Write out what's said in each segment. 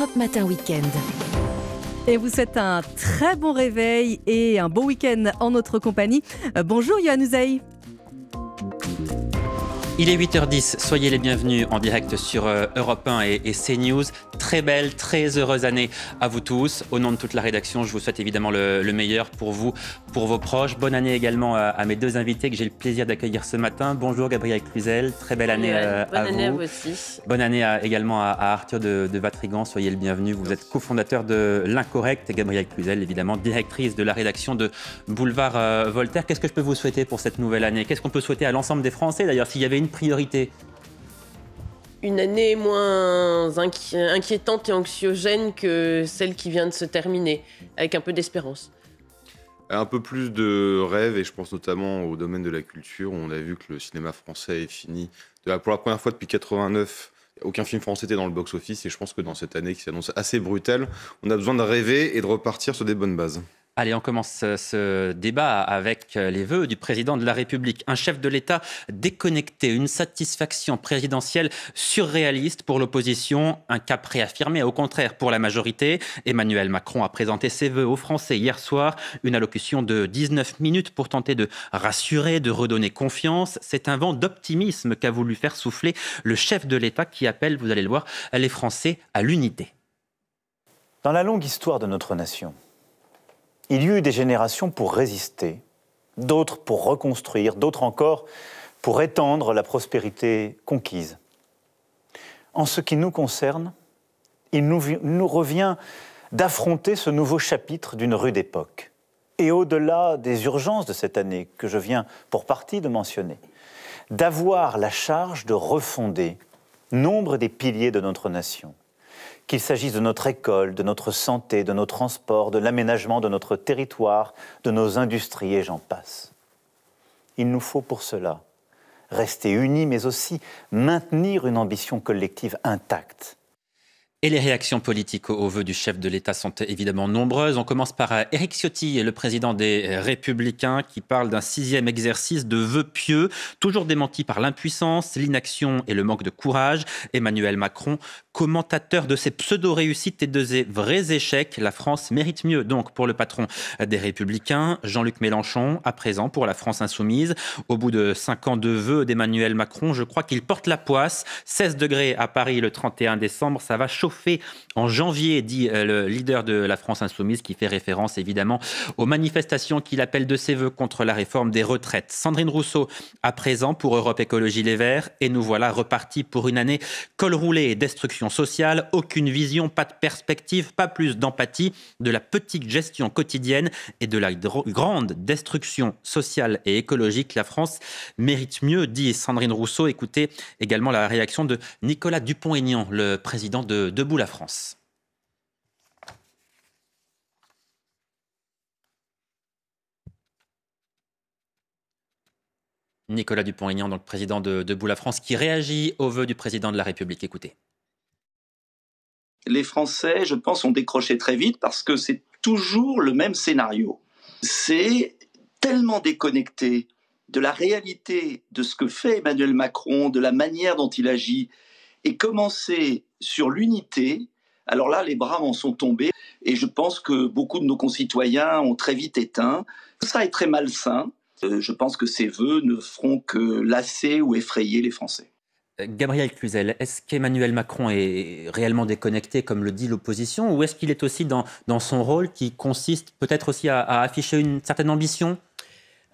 Europe Matin Weekend. Et vous souhaite un très bon réveil et un bon week-end en notre compagnie. Euh, bonjour Yohann Uzaï. Il est 8h10, soyez les bienvenus en direct sur euh, Europe 1 et, CNews. Très belle, très heureuse année à vous tous. Au nom de toute la rédaction, je vous souhaite évidemment le, meilleur pour vous, pour vos proches. Bonne année également à, mes deux invités que j'ai le plaisir d'accueillir ce matin. Bonjour Gabriel Cluzel, très belle année euh, à année vous. à aussi. Bonne année également à, Arthur de, de, Vatrigan, soyez le bienvenu. Vous êtes cofondateur de L'Incorrect et Gabriel Cluzel, évidemment, directrice de la rédaction de Boulevard euh, Voltaire. Qu'est-ce que je peux vous souhaiter pour cette nouvelle année? Qu'est-ce qu'on peut souhaiter à l'ensemble des Français D'ailleurs, s'il y avait une priorité une année moins inquiétante et anxiogène que celle qui vient de se terminer, avec un peu d'espérance. Un peu plus de rêves, et je pense notamment au domaine de la culture. On a vu que le cinéma français est fini. Pour la première fois depuis 89, aucun film français était dans le box-office, et je pense que dans cette année qui s'annonce assez brutale, on a besoin de rêver et de repartir sur des bonnes bases. Allez, on commence ce débat avec les vœux du président de la République. Un chef de l'État déconnecté, une satisfaction présidentielle surréaliste pour l'opposition, un cap réaffirmé au contraire pour la majorité. Emmanuel Macron a présenté ses vœux aux Français hier soir, une allocution de 19 minutes pour tenter de rassurer, de redonner confiance. C'est un vent d'optimisme qu'a voulu faire souffler le chef de l'État qui appelle, vous allez le voir, les Français à l'unité. Dans la longue histoire de notre nation, il y eut des générations pour résister, d'autres pour reconstruire, d'autres encore pour étendre la prospérité conquise. En ce qui nous concerne, il nous, revient d'affronter ce nouveau chapitre d'une rude époque. Et au-delà des urgences de cette année que je viens pour partie de mentionner, d'avoir la charge de refonder nombre des piliers de notre nation, qu'il s'agisse de notre école, de notre santé, de nos transports, de l'aménagement de notre territoire, de nos industries et j'en passe. Il nous faut pour cela rester unis, mais aussi maintenir une ambition collective intacte et les réactions politiques aux vœux du chef de l'État sont évidemment nombreuses. On commence par euh, Éric Ciotti, le président des euh, Républicains, qui parle d'un sixième exercice de vœux pieux, toujours démenti par l'impuissance, l'inaction et le manque de courage. Emmanuel Macron, commentateur de ces pseudo-réussites et de ces vrais échecs, la France mérite mieux. Donc pour le patron des Républicains, Jean-Luc Mélenchon, à présent pour la France insoumise. Au bout de cinq ans de vœux d'Emmanuel Macron, je crois qu'il porte la poisse. 16 degrés à Paris le 31 décembre, ça va chauffer fait en janvier, dit euh, le leader de la France insoumise, qui fait référence évidemment aux manifestations qu'il appelle de ses voeux contre la réforme des retraites. Sandrine Rousseau, à présent pour Europe Écologie Les Verts, et nous voilà repartis pour une année col roulé et destruction sociale, aucune vision, pas de perspective, pas plus d'empathie, de la petite gestion quotidienne et de la grande destruction sociale et écologique. La France mérite mieux, dit Sandrine Rousseau. Écoutez également la réaction de Nicolas Dupont-Aignan, le président de Debout la France. Nicolas Dupont-Aignan, donc président de Debout la France, qui réagit aux vœux du président de la République. Écoutez. Les Français, je pense, ont décroché très vite parce que c'est toujours le même scénario. C'est tellement déconnecté de la réalité de ce que fait Emmanuel Macron, de la manière dont il agit, et commencer sur l'unité, alors là, les bras en sont tombés et je pense que beaucoup de nos concitoyens ont très vite éteint. Ça est très malsain. Euh, je pense que ces vœux ne feront que lasser ou effrayer les Français. Gabriel Cluzel, est-ce qu'Emmanuel Macron est réellement déconnecté, comme le dit l'opposition, ou est-ce qu'il est aussi dans, dans, son rôle qui consiste peut-être aussi à afficher une certaine ambition?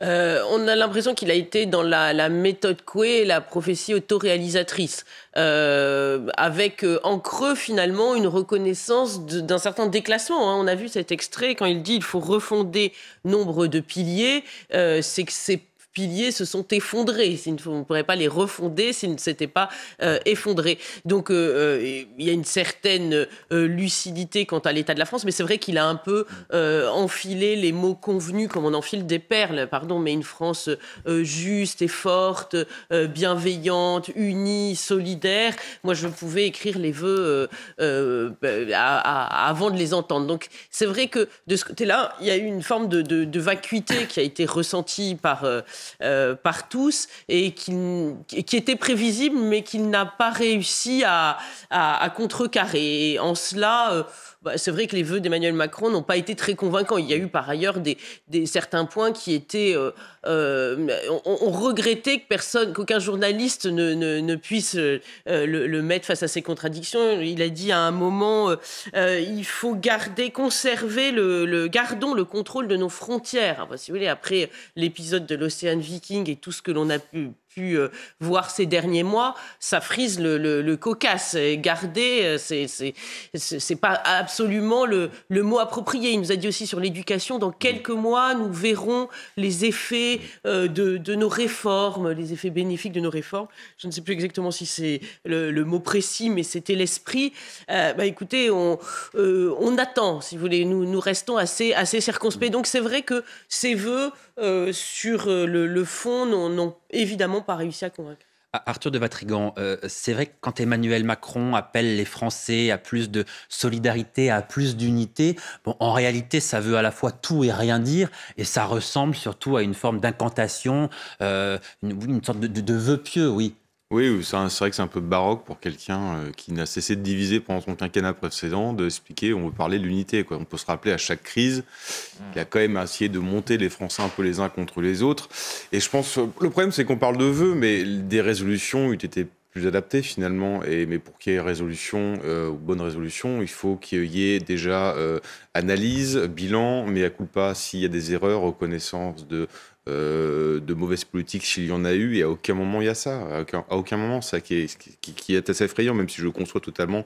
Euh, on a l'impression qu'il a été dans la, méthode Coué, la prophétie autoréalisatrice, euh, avec euh, en creux finalement une reconnaissance d'un certain déclassement. Hein. On a vu cet extrait quand il dit il faut refonder nombre de piliers, c'est que c'est piliers se sont effondrés. On ne pourrait pas les refonder s'ils ne s'étaient pas euh, effondrés. Donc euh, euh, il y a une certaine lucidité quant à l'état de la France, mais c'est vrai qu'il a un peu enfilé les mots convenus comme on enfile des perles, pardon, mais une France juste et forte, bienveillante, unie, solidaire. Moi, je pouvais écrire les vœux avant de les entendre. Donc c'est vrai que de ce côté-là, il y a eu une forme de vacuité qui a été ressentie par par tous et qui, était prévisible, mais qu'il n'a pas réussi à, contrecarrer. Et en cela, bah, c'est vrai que les vœux d'Emmanuel Macron n'ont pas été très convaincants. Il y a eu par ailleurs des, certains points qui étaient. Euh, euh, on, regrettait que personne, qu'aucun journaliste ne, puisse euh, le, mettre face à ces contradictions. Il a dit à un moment il faut garder, conserver le, gardons le contrôle de nos frontières. après l'épisode de l'Océan Viking et tout ce que l'on a pu pu euh, voir ces derniers mois, ça frise le, le, cocasse. Garder, euh, c'est c'est pas absolument le, le, mot approprié. Il nous a dit aussi sur l'éducation, dans quelques mois, nous verrons les effets euh, de, de, nos réformes, les effets bénéfiques de nos réformes. Je ne sais plus exactement si c'est le, mot précis, mais c'était l'esprit. bah, écoutez, on, on attend, si vous voulez. Nous, nous restons assez, assez circonspects. Donc c'est vrai que ces vœux sur le, le fond n'ont évidemment réussi à convaincre. Ah, Arthur de Vatrigan, euh, c'est vrai que quand Emmanuel Macron appelle les Français à plus de solidarité, à plus d'unité, bon, en réalité, ça veut à la fois tout et rien dire, et ça ressemble surtout à une forme d'incantation, euh, une, sorte de, de vœu pieux, oui. Oui, c'est vrai que c'est un peu baroque pour quelqu'un euh, qui n'a cessé de diviser pendant son quinquennat précédent, d'expliquer, on veut parler de l'unité. On peut se rappeler à chaque crise qu'il a quand même essayé de monter les Français un peu les uns contre les autres. Et je pense, le problème c'est qu'on parle de vœux, mais des résolutions ont été plus adaptées finalement. Et, mais pour qu'il y ait résolution euh, ou bonne résolution, il faut qu'il y ait déjà euh, analyse, bilan, mais à coup pas s'il y a des erreurs, reconnaissance de euh, de mauvaises politiques s'il y en a eu, et à aucun moment il y a ça. À aucun, moment, ça qui est, qui, est assez effrayant, même si je conçois totalement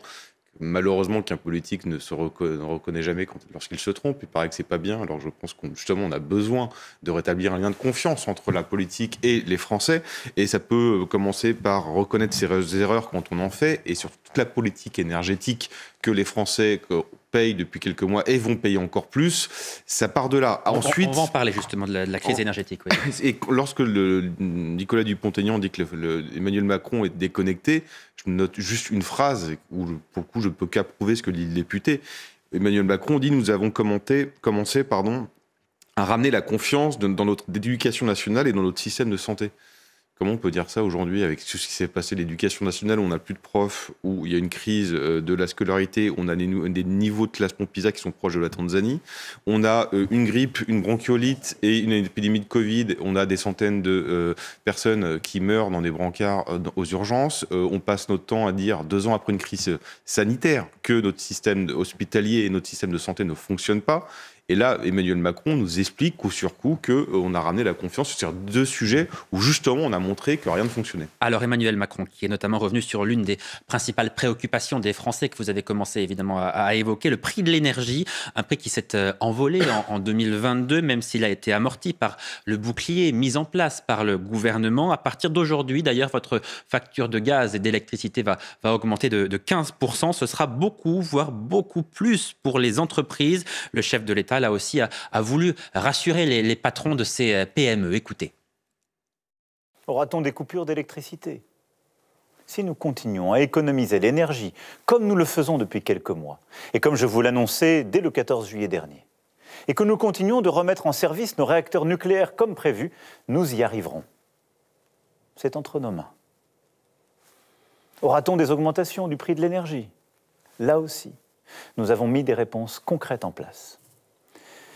malheureusement qu'un politique ne se reconnaît jamais lorsqu'il se trompe. Il paraît que c'est pas bien. Alors je pense qu'on on a besoin de rétablir un lien de confiance entre la politique et les Français. Et ça peut commencer par reconnaître ses erreurs quand on en fait, et sur toute la politique énergétique que les Français payent depuis quelques mois et vont payer encore plus. Ça part de là. Ensuite, on va en parler justement de la, crise énergétique. Et lorsque le, Nicolas Dupont-Aignan dit que Emmanuel Macron est déconnecté, je note juste une phrase où, pour le coup, je peux qu'approuver ce que dit le député. Emmanuel Macron dit nous avons commenté, commencé pardon, à ramener la confiance dans notre éducation nationale et dans notre système de santé. Comment on peut dire ça aujourd'hui avec tout ce qui s'est passé l'éducation nationale on n'a plus de profs, où il y a une crise euh, de la scolarité, on a des, niveaux de classement PISA qui sont proches de la Tanzanie, on a euh, une grippe, une bronchiolite et une épidémie de Covid, on a des centaines de euh, personnes qui meurent dans des brancards aux urgences, on passe notre temps à dire, deux ans après une crise sanitaire, que notre système hospitalier et notre système de santé ne fonctionnent pas. Et là, Emmanuel Macron nous explique coup sur coup qu'on euh, a ramené la confiance sur deux sujets où justement on a montré que rien ne fonctionnait. Alors Emmanuel Macron, qui est notamment revenu sur l'une des principales préoccupations des Français que vous avez commencé évidemment à, évoquer, le prix de l'énergie, un prix qui s'est euh, envolé en, 2022, même s'il a été amorti par le bouclier mis en place par le gouvernement. À partir d'aujourd'hui, d'ailleurs, votre facture de gaz et d'électricité va, va augmenter de, de 15%. Ce sera beaucoup, voire beaucoup plus pour les entreprises. Le chef de l'État a aussi a, voulu rassurer les, patrons de ces euh, PME. Écoutez. Aura-t-on des coupures d'électricité? Si nous continuons à économiser l'énergie comme nous le faisons depuis quelques mois, et comme je vous l'annonçais dès le 14 juillet dernier, et que nous continuons de remettre en service nos réacteurs nucléaires comme prévu, nous y arriverons. C'est entre nos mains. Aura-t-on des augmentations du prix de l'énergie? Là aussi, nous avons mis des réponses concrètes en place.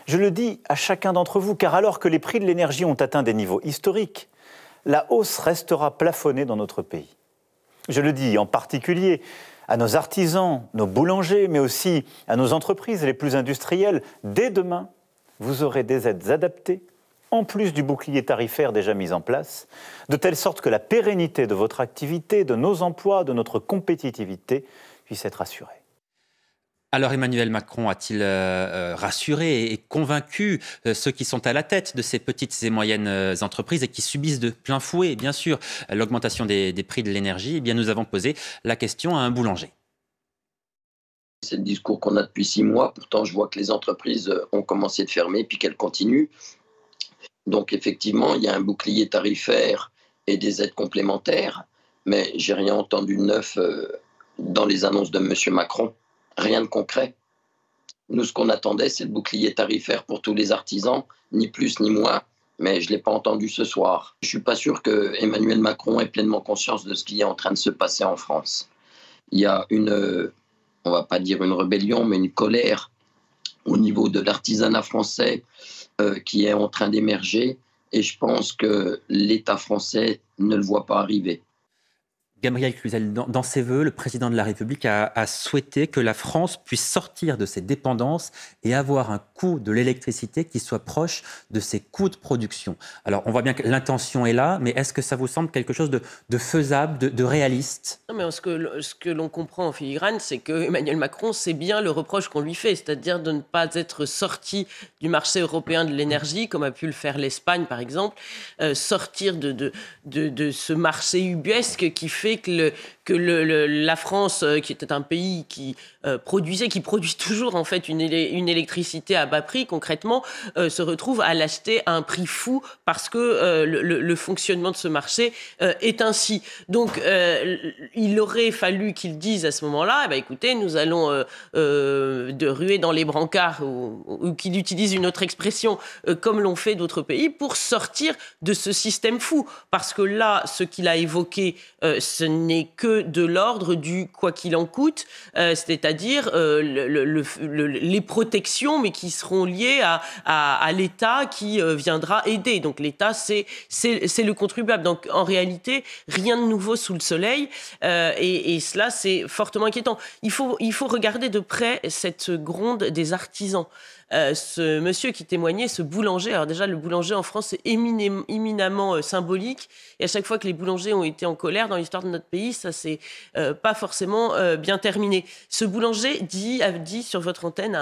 Je le dis à chacun d'entre vous, car alors que les prix de l'énergie ont atteint des niveaux historiques, la hausse restera plafonnée dans notre pays. Je le dis en particulier à nos artisans, nos boulangers, mais aussi à nos entreprises les plus industrielles. Dès demain, vous aurez des aides adaptées, en plus du bouclier tarifaire déjà mis en place, de telle sorte que la pérennité de votre activité, de nos emplois, de notre compétitivité puisse être assurée. Alors Emmanuel Macron a-t-il euh, euh, rassuré et convaincu euh, ceux qui sont à la tête de ces petites et moyennes entreprises et qui subissent de plein fouet, bien sûr, l'augmentation des, prix de l'énergie? Eh bien, nous avons posé la question à un boulanger. C'est le discours qu'on a depuis six mois. Pourtant, je vois que les entreprises ont commencé de fermer puis qu'elles continuent. Donc, effectivement, il y a un bouclier tarifaire et des aides complémentaires, mais j'ai rien entendu de neuf dans les annonces de M. Macron rien de concret. Nous, ce qu'on attendait, c'est le bouclier tarifaire pour tous les artisans, ni plus ni moins, mais je ne l'ai pas entendu ce soir. Je ne suis pas sûr que Emmanuel Macron ait pleinement conscience de ce qui est en train de se passer en France. Il y a une, on va pas dire une rébellion, mais une colère au niveau de l'artisanat français euh, qui est en train d'émerger. Et je pense que l'État français ne le voit pas arriver. Gabriel Cluzel, dans, ses voeux, le président de la République a, souhaité que la France puisse sortir de ses dépendances et avoir un coût de l'électricité qui soit proche de ses coûts de production. Alors, on voit bien que l'intention est là, mais est-ce que ça vous semble quelque chose de, faisable, de, réaliste? Mais ce que, l'on comprend en filigrane, c'est que Emmanuel Macron, c'est bien le reproche qu'on lui fait, c'est-à-dire de ne pas être sorti du marché européen de l'énergie, comme a pu le faire l'Espagne, par exemple, euh, sortir de, de ce marché ubuesque qui fait que, la France, euh, qui était un pays qui euh, produisait, qui produit toujours en fait une, une électricité à bas prix, concrètement, euh, se retrouve à l'acheter à un prix fou parce que le, fonctionnement de ce marché est ainsi. Donc, il aurait fallu qu'ils disent à ce moment-là, eh ben, écoutez, nous allons de ruer dans les brancards ou, ou qu'il utilise une autre expression, comme l'ont fait d'autres pays, pour sortir de ce système fou. Parce que là, ce qu'il a évoqué, ce n'est que de l'ordre du quoi qu'il en coûte, euh, c'est-à-dire euh, les protections, mais qui seront liées à, l'État qui euh, viendra aider. Donc l'État, c'est le contribuable. Donc en réalité, rien de nouveau sous le soleil, et, cela, c'est fortement inquiétant. Il faut regarder de près cette gronde des artisans. Euh, ce monsieur qui témoignait, ce boulanger. Alors déjà, le boulanger en France, c'est éminemment euh, symbolique. Et à chaque fois que les boulangers ont été en colère dans l'histoire de notre pays, ça s'est euh, pas forcément bien terminé. Ce boulanger dit, a dit sur votre antenne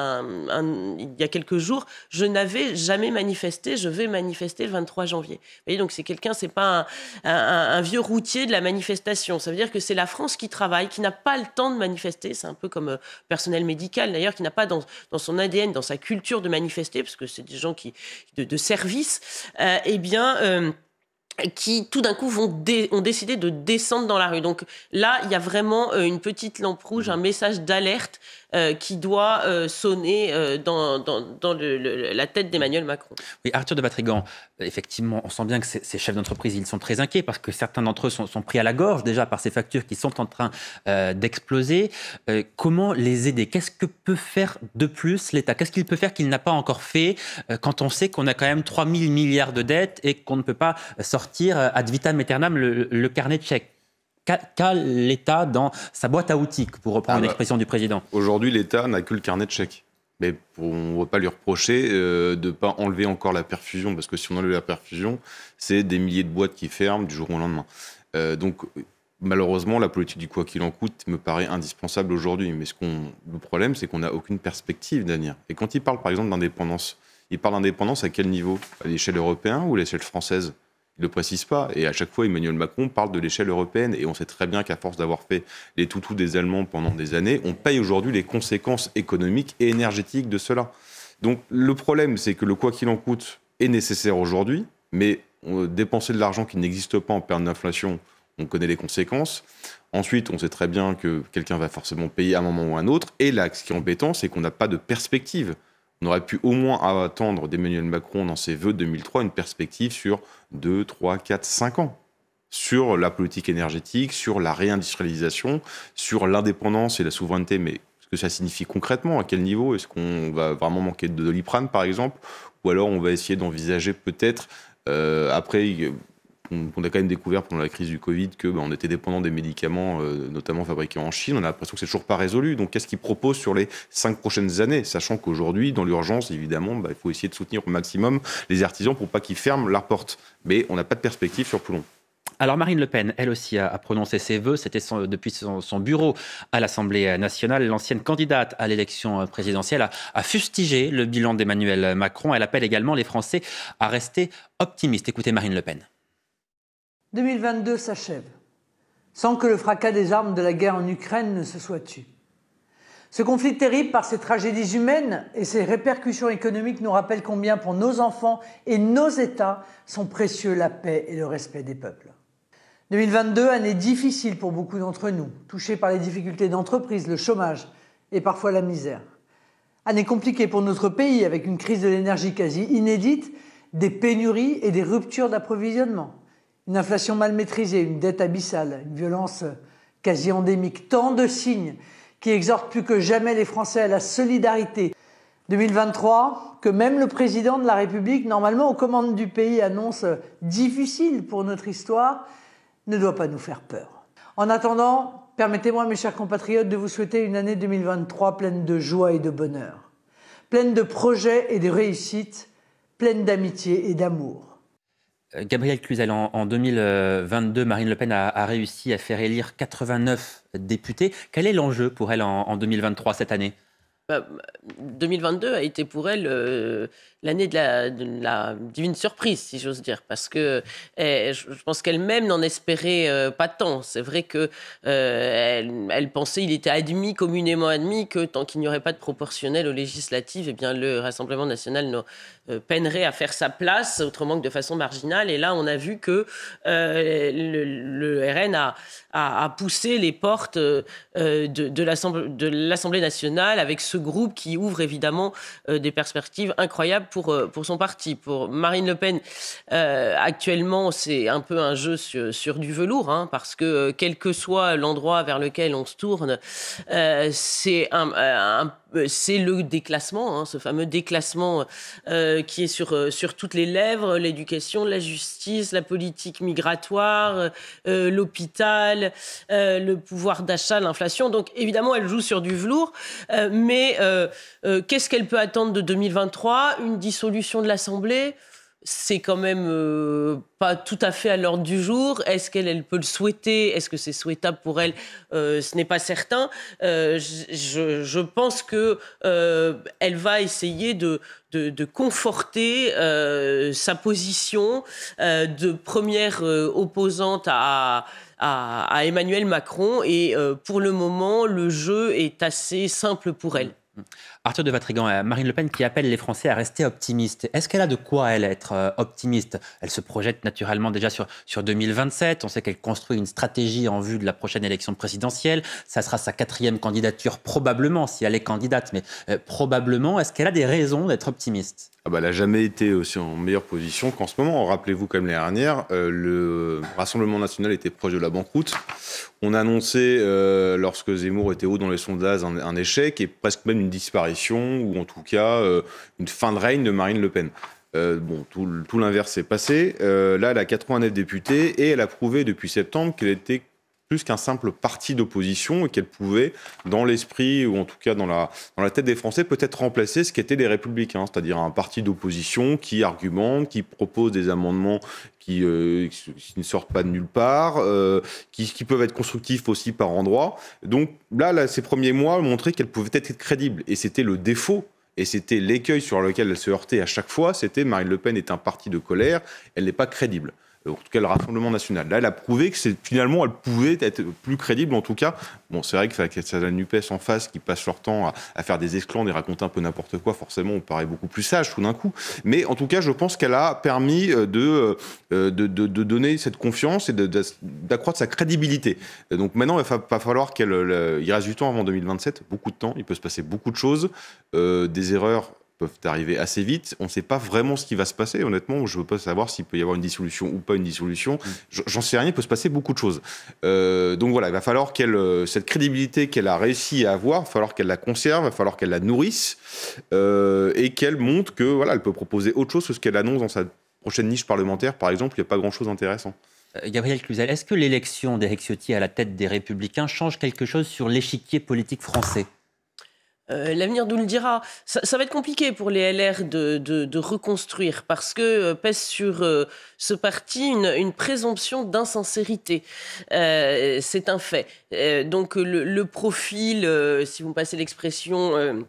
il y a quelques jours, je n'avais jamais manifesté, je vais manifester le 23 janvier. Vous voyez, donc c'est quelqu'un, c'est pas un, vieux routier de la manifestation. Ça veut dire que c'est la France qui travaille, qui n'a pas le temps de manifester. C'est un peu comme personnel médical d'ailleurs, qui n'a pas dans, dans son ADN, dans sa culture culture de manifester, parce que c'est des gens qui, de, service, euh, eh bien, euh, qui tout d'un coup vont ont décidé de descendre dans la rue. Donc là, il y a vraiment euh, une petite lampe rouge, un message d'alerte euh, qui doit euh, sonner euh, dans, la tête d'Emmanuel Macron. Oui, Arthur de Batrigan, effectivement, on sent bien que ces, chefs d'entreprise, ils sont très inquiets parce que certains d'entre eux sont, pris à la gorge déjà par ces factures qui sont en train d'exploser. comment les aider? Qu'est-ce que peut faire de plus l'État? Qu'est-ce qu'il peut faire qu'il n'a pas encore fait quand on sait qu'on a quand même 3 000 milliards de dettes et qu'on ne peut pas sortir ad vitam aeternam le carnet de chèques? Qu'a l'État dans sa boîte à outils, pour reprendre ah l'expression du président Aujourd'hui, l'État n'a que le carnet de chèques. Mais on ne va pas lui reprocher euh, de ne pas enlever encore la perfusion, parce que si on enlève la perfusion, c'est des milliers de boîtes qui ferment du jour au lendemain. Euh, donc, malheureusement, la politique du quoi qu'il en coûte me paraît indispensable aujourd'hui. Mais ce le problème, c'est qu'on n'a aucune perspective d'avenir. Et quand il parle, par exemple, d'indépendance, il parle d'indépendance à quel niveau? À l'échelle européenne ou à l'échelle française? Ne le précise pas. Et à chaque fois, Emmanuel Macron parle de l'échelle européenne. Et on sait très bien qu'à force d'avoir fait les toutous des Allemands pendant des années, on paye aujourd'hui les conséquences économiques et énergétiques de cela. Donc le problème, c'est que le quoi qu'il en coûte est nécessaire aujourd'hui, mais dépenser de l'argent qui n'existe pas en période d'inflation, on connaît les conséquences. Ensuite, on sait très bien que quelqu'un va forcément payer à un moment ou à un autre. Et là, ce qui est embêtant, c'est qu'on n'a pas de perspective on aurait pu au moins attendre d'Emmanuel Macron dans ses vœux 2003 une perspective sur 2, 3, 4, 5 ans. Sur la politique énergétique, sur la réindustrialisation, sur l'indépendance et la souveraineté. Mais ce que ça signifie concrètement À quel niveau? Est-ce qu'on va vraiment manquer de doliprane, par exemple? Ou alors on va essayer d'envisager peut-être, euh, après, on, a quand même découvert pendant la crise du Covid que bah, on était dépendant des médicaments, euh, notamment fabriqués en Chine. On a l'impression que c'est toujours pas résolu. Donc, qu'est-ce qu'ils proposent sur les cinq prochaines années, sachant qu'aujourd'hui, dans l'urgence, évidemment, bah, il faut essayer de soutenir au maximum les artisans pour pas qu'ils ferment leurs portes. Mais on n'a pas de perspective sur plus long. Alors Marine Le Pen, elle aussi, a, prononcé ses vœux. C'était depuis son, bureau à l'Assemblée nationale. L'ancienne candidate à l'élection présidentielle a, a fustigé le bilan d'Emmanuel Macron. Elle appelle également les Français à rester optimistes. Écoutez Marine Le Pen. 2022 s'achève, sans que le fracas des armes de la guerre en Ukraine ne se soit tu. Ce conflit terrible par ses tragédies humaines et ses répercussions économiques nous rappelle combien pour nos enfants et nos États sont précieux la paix et le respect des peuples. 2022, année difficile pour beaucoup d'entre nous, touchés par les difficultés d'entreprise, le chômage et parfois la misère. Année compliquée pour notre pays avec une crise de l'énergie quasi inédite des pénuries et des ruptures d'approvisionnement, une inflation mal maîtrisée, une dette abyssale, une violence quasi endémique, tant de signes qui exhortent plus que jamais les Français à la solidarité. 2023, que même le président de la République, normalement aux commandes du pays, annonce difficile pour notre histoire, ne doit pas nous faire peur. En attendant, permettez-moi, mes chers compatriotes, de vous souhaiter une année 2023 pleine de joie et de bonheur, pleine de projets et de réussites, pleine d'amitié et d'amour. Euh, Gabriel Cluzel, en, 2022, Marine Le Pen a, réussi à faire élire 89 députés. Quel est l'enjeu pour elle en 2023 cette année? 2022 bah, a été pour elle euh, l'année de la, divine surprise, si j'ose dire, parce que eh, je, pense qu'elle-même n'en espérait euh, pas tant. C'est vrai que euh, pensait, il était admis, communément admis, que tant qu'il n'y aurait pas de proportionnel aux législatives, eh bien le Rassemblement national peinerait à faire sa place, autrement que de façon marginale. Et là, on a vu que le, RN a, poussé les portes de, l'Assemblée nationale avec ce groupe qui ouvre évidemment euh, des perspectives incroyables pour, euh, pour son parti. Pour Marine Le Pen, euh, actuellement, c'est un peu un jeu sur, du velours, hein, parce que quel que soit l'endroit vers lequel on se tourne, c'est un, c'est le déclassement, hein, ce fameux déclassement qui est sur, sur toutes les lèvres, l'éducation, la justice, la politique migratoire, l'hôpital, le pouvoir d'achat, l'inflation. Donc évidemment, elle joue sur du velours, mais euh, euh, qu'est-ce qu'elle peut attendre de 2023 Une dissolution de l'Assemblée? C'est quand même euh, pas tout à fait à l'ordre du jour. Est-ce qu'elle peut le souhaiter? Est-ce que c'est souhaitable pour elle? Ce n'est pas certain. Je, pense que elle va essayer de, conforter sa position de première opposante à, à, Emmanuel Macron. Et pour le moment, le jeu est assez simple pour elle. Arthur de Vatrigan, euh, Marine Le Pen qui appelle les Français à rester optimistes. Est-ce qu'elle a de quoi, elle, être euh, optimiste? Elle se projette naturellement déjà sur, sur 2027. On sait qu'elle construit une stratégie en vue de la prochaine élection présidentielle. Ça sera sa quatrième candidature, probablement, si elle est candidate, mais euh, probablement. Est-ce qu'elle a des raisons d'être optimiste? Ah bah, elle n'a jamais été aussi en meilleure position qu'en ce moment. Rappelez-vous, comme l'année dernière, le Rassemblement national était proche de la banqueroute. On a annoncé, lorsque Zemmour était haut dans les sondages, un échec et presque même une disparition, ou en tout cas euh, une fin de règne de Marine Le Pen. Euh, bon, tout, l'inverse s'est passé. Euh, là, elle a 89 députés et elle a prouvé depuis septembre qu'elle était plus qu'un simple parti d'opposition et qu'elle pouvait, dans l'esprit ou en tout cas dans la, dans la tête des Français, peut-être remplacer ce qu'étaient les républicains, c'est-à-dire un parti d'opposition qui argumente, qui propose des amendements qui, euh, ne sortent pas de nulle part, euh, qui, qui, peuvent être constructifs aussi par endroits. Donc là, là ces premiers mois montraient qu'elle pouvait être crédible. Et c'était le défaut et c'était l'écueil sur lequel elle se heurtait à chaque fois, c'était Marine Le Pen est un parti de colère, elle n'est pas crédible en tout cas le Rassemblement national. Là, elle a prouvé que finalement, elle pouvait être plus crédible, en tout cas. Bon, c'est vrai que c'est la NUPES en face qui passe leur temps à, faire des esclandres et raconter un peu n'importe quoi, forcément, on paraît beaucoup plus sage tout d'un coup. Mais en tout cas, je pense qu'elle a permis euh, de, euh, de, donner cette confiance et d'accroître sa crédibilité. donc maintenant, il va, falloir qu'elle. Reste du temps avant 2027, beaucoup de temps, il peut se passer beaucoup de choses, euh, des erreurs peuvent arriver assez vite. On ne sait pas vraiment ce qui va se passer. Honnêtement, je ne veux pas savoir s'il peut y avoir une dissolution ou pas une dissolution. Mm. J'en sais rien, il peut se passer beaucoup de choses. Euh, donc voilà, il va falloir qu'elle, euh, cette crédibilité qu'elle a réussi à avoir, il va falloir qu'elle la conserve, il va falloir qu'elle la nourrisse euh, et qu'elle montre que voilà, elle peut proposer autre chose que ce qu'elle annonce dans sa prochaine niche parlementaire, par exemple. Il n'y a pas grand-chose d'intéressant. Gabriel Cluzel, est-ce que l'élection d'Éric Ciotti à la tête des Républicains change quelque chose sur l'échiquier politique français? Euh, l'avenir nous le dira. Ça, va être compliqué pour les LR de, reconstruire parce que euh, pèse sur euh, ce parti une, présomption d'insincérité. c'est un fait. donc le, profil, si vous me passez l'expression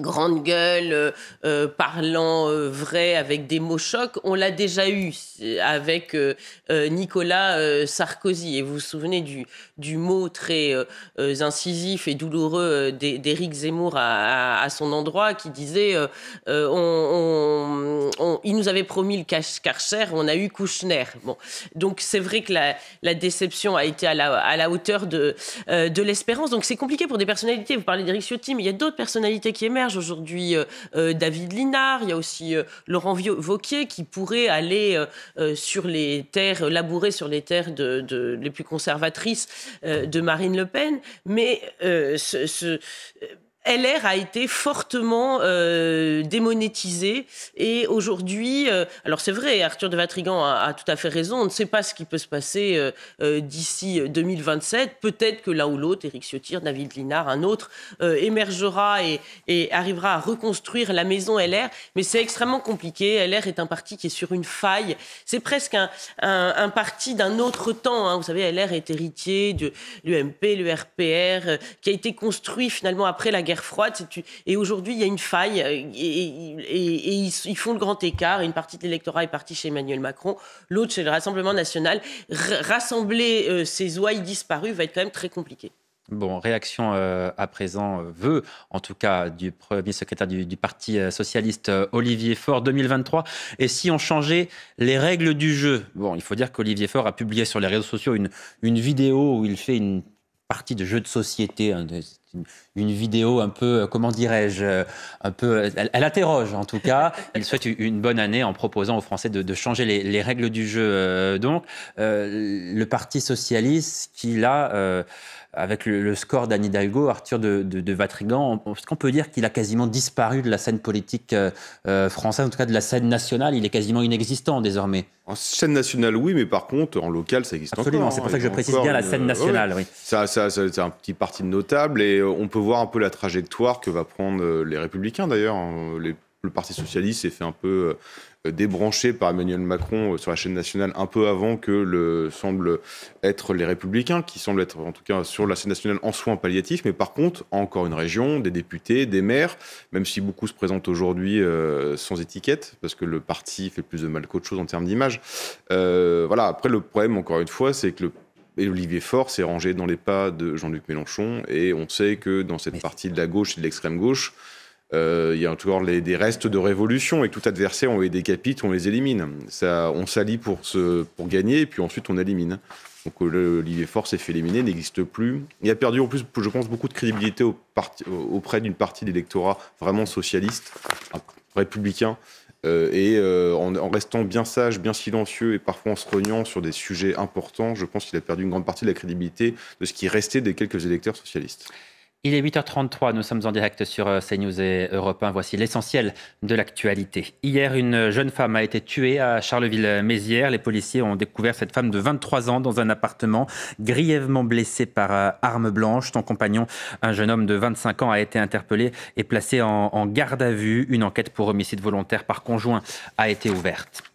grande gueule, euh, euh, parlant euh, vrai avec des mots chocs, on l'a déjà eu avec Nicolas Sarkozy. Et vous vous souvenez du, du mot très incisif et douloureux d'Éric Zemmour à, son endroit qui disait on, il nous avait promis le Karcher, on a eu Kouchner. Bon. Donc c'est vrai que la, la, déception a été à la, à la hauteur de, de l'espérance. Donc c'est compliqué pour des personnalités. Vous parlez d'Éric Ciotti, mais il y a d'autres personnalités qui émergent aujourd'hui. David Linard, il y a aussi Laurent Vauquier qui pourrait aller sur les terres, labourer sur les terres de, les plus conservatrices de Marine Le Pen. Mais ce LR a été fortement euh, démonétisé et aujourd'hui, euh, alors c'est vrai, Arthur de Vatrigan a, tout à fait raison, on ne sait pas ce qui peut se passer euh, d'ici 2027. Peut-être que l'un ou l'autre, Éric Ciotti, David Linard, un autre, émergera et, arrivera à reconstruire la maison LR, mais c'est extrêmement compliqué. LR est un parti qui est sur une faille. C'est presque un, parti d'un autre temps. Hein. Vous savez, LR est héritier de l'UMP, l'URPR, qui a été construit finalement après la guerre froide. Et aujourd'hui, il y a une faille euh, et, ils, font le grand écart. Une partie de l'électorat est partie chez Emmanuel Macron, l'autre chez le Rassemblement national. rassembler euh, ces ouailles disparues va être quand même très compliqué. Bon, réaction euh, à présent, veut en tout cas du premier secrétaire du, Parti socialiste Olivier Faure 2023. Et si on changeait les règles du jeu? Bon, il faut dire qu'Olivier Faure a publié sur les réseaux sociaux une, vidéo où il fait une partie de jeu de société, une, vidéo un peu, euh, comment dirais-je, euh, un peu, elle, interroge en tout cas. Il souhaite une bonne année en proposant aux Français de, changer les, règles du jeu. Euh, donc, le Parti socialiste qui là avec le, score d'Anne Hidalgo, Arthur de, de, Vatrigan, est-ce qu'on peut dire qu'il a quasiment disparu de la scène politique euh, euh, française, en tout cas de la scène nationale Il est quasiment inexistant désormais. En scène nationale, oui, mais par contre, en local, ça existe Absolument, c'est pour ça que je précise bien la scène nationale. oui. Ça, ça, c'est un petit parti notable et euh, on peut voir un peu la trajectoire que va prendre les Républicains d'ailleurs. Hein, le Parti socialiste s'est fait un peu euh, débranché par Emmanuel Macron euh, sur la chaîne nationale un peu avant que le semble être les Républicains, qui semblent être en tout cas sur la scène nationale en soins palliatifs. Mais par contre, encore une région, des députés, des maires, même si beaucoup se présentent aujourd'hui euh, sans étiquette, parce que le parti fait plus de mal qu'autre chose en termes d'image. voilà. Après, le problème, encore une fois, c'est que le Olivier Faure s'est rangé dans les pas de Jean-Luc Mélenchon, et on sait que dans cette partie de la gauche et de l'extrême gauche, euh, il y a toujours des restes de révolution et tout adversaire, on les décapite, on les élimine. Ça, on s'allie pour, gagner et puis ensuite on élimine. Donc euh, Olivier Faure s'est fait éliminer, n'existe plus. Il a perdu en plus, je pense, beaucoup de crédibilité auprès d'une partie de vraiment socialiste, républicain. Euh, et en, en, restant bien sage, bien silencieux et parfois en se rognant sur des sujets importants, je pense qu'il a perdu une grande partie de la crédibilité de ce qui restait des quelques électeurs socialistes. Il est 8h33, nous sommes en direct sur euh, CNews et Europe 1. Voici l'essentiel de l'actualité. Hier, une jeune femme a été tuée à Charleville-Mézières. Les policiers ont découvert cette femme de 23 ans dans un appartement, grièvement blessée par euh, arme blanche. Son compagnon, un jeune homme de 25 ans, a été interpellé et placé en garde à vue. Une enquête pour homicide volontaire par conjoint a été ouverte.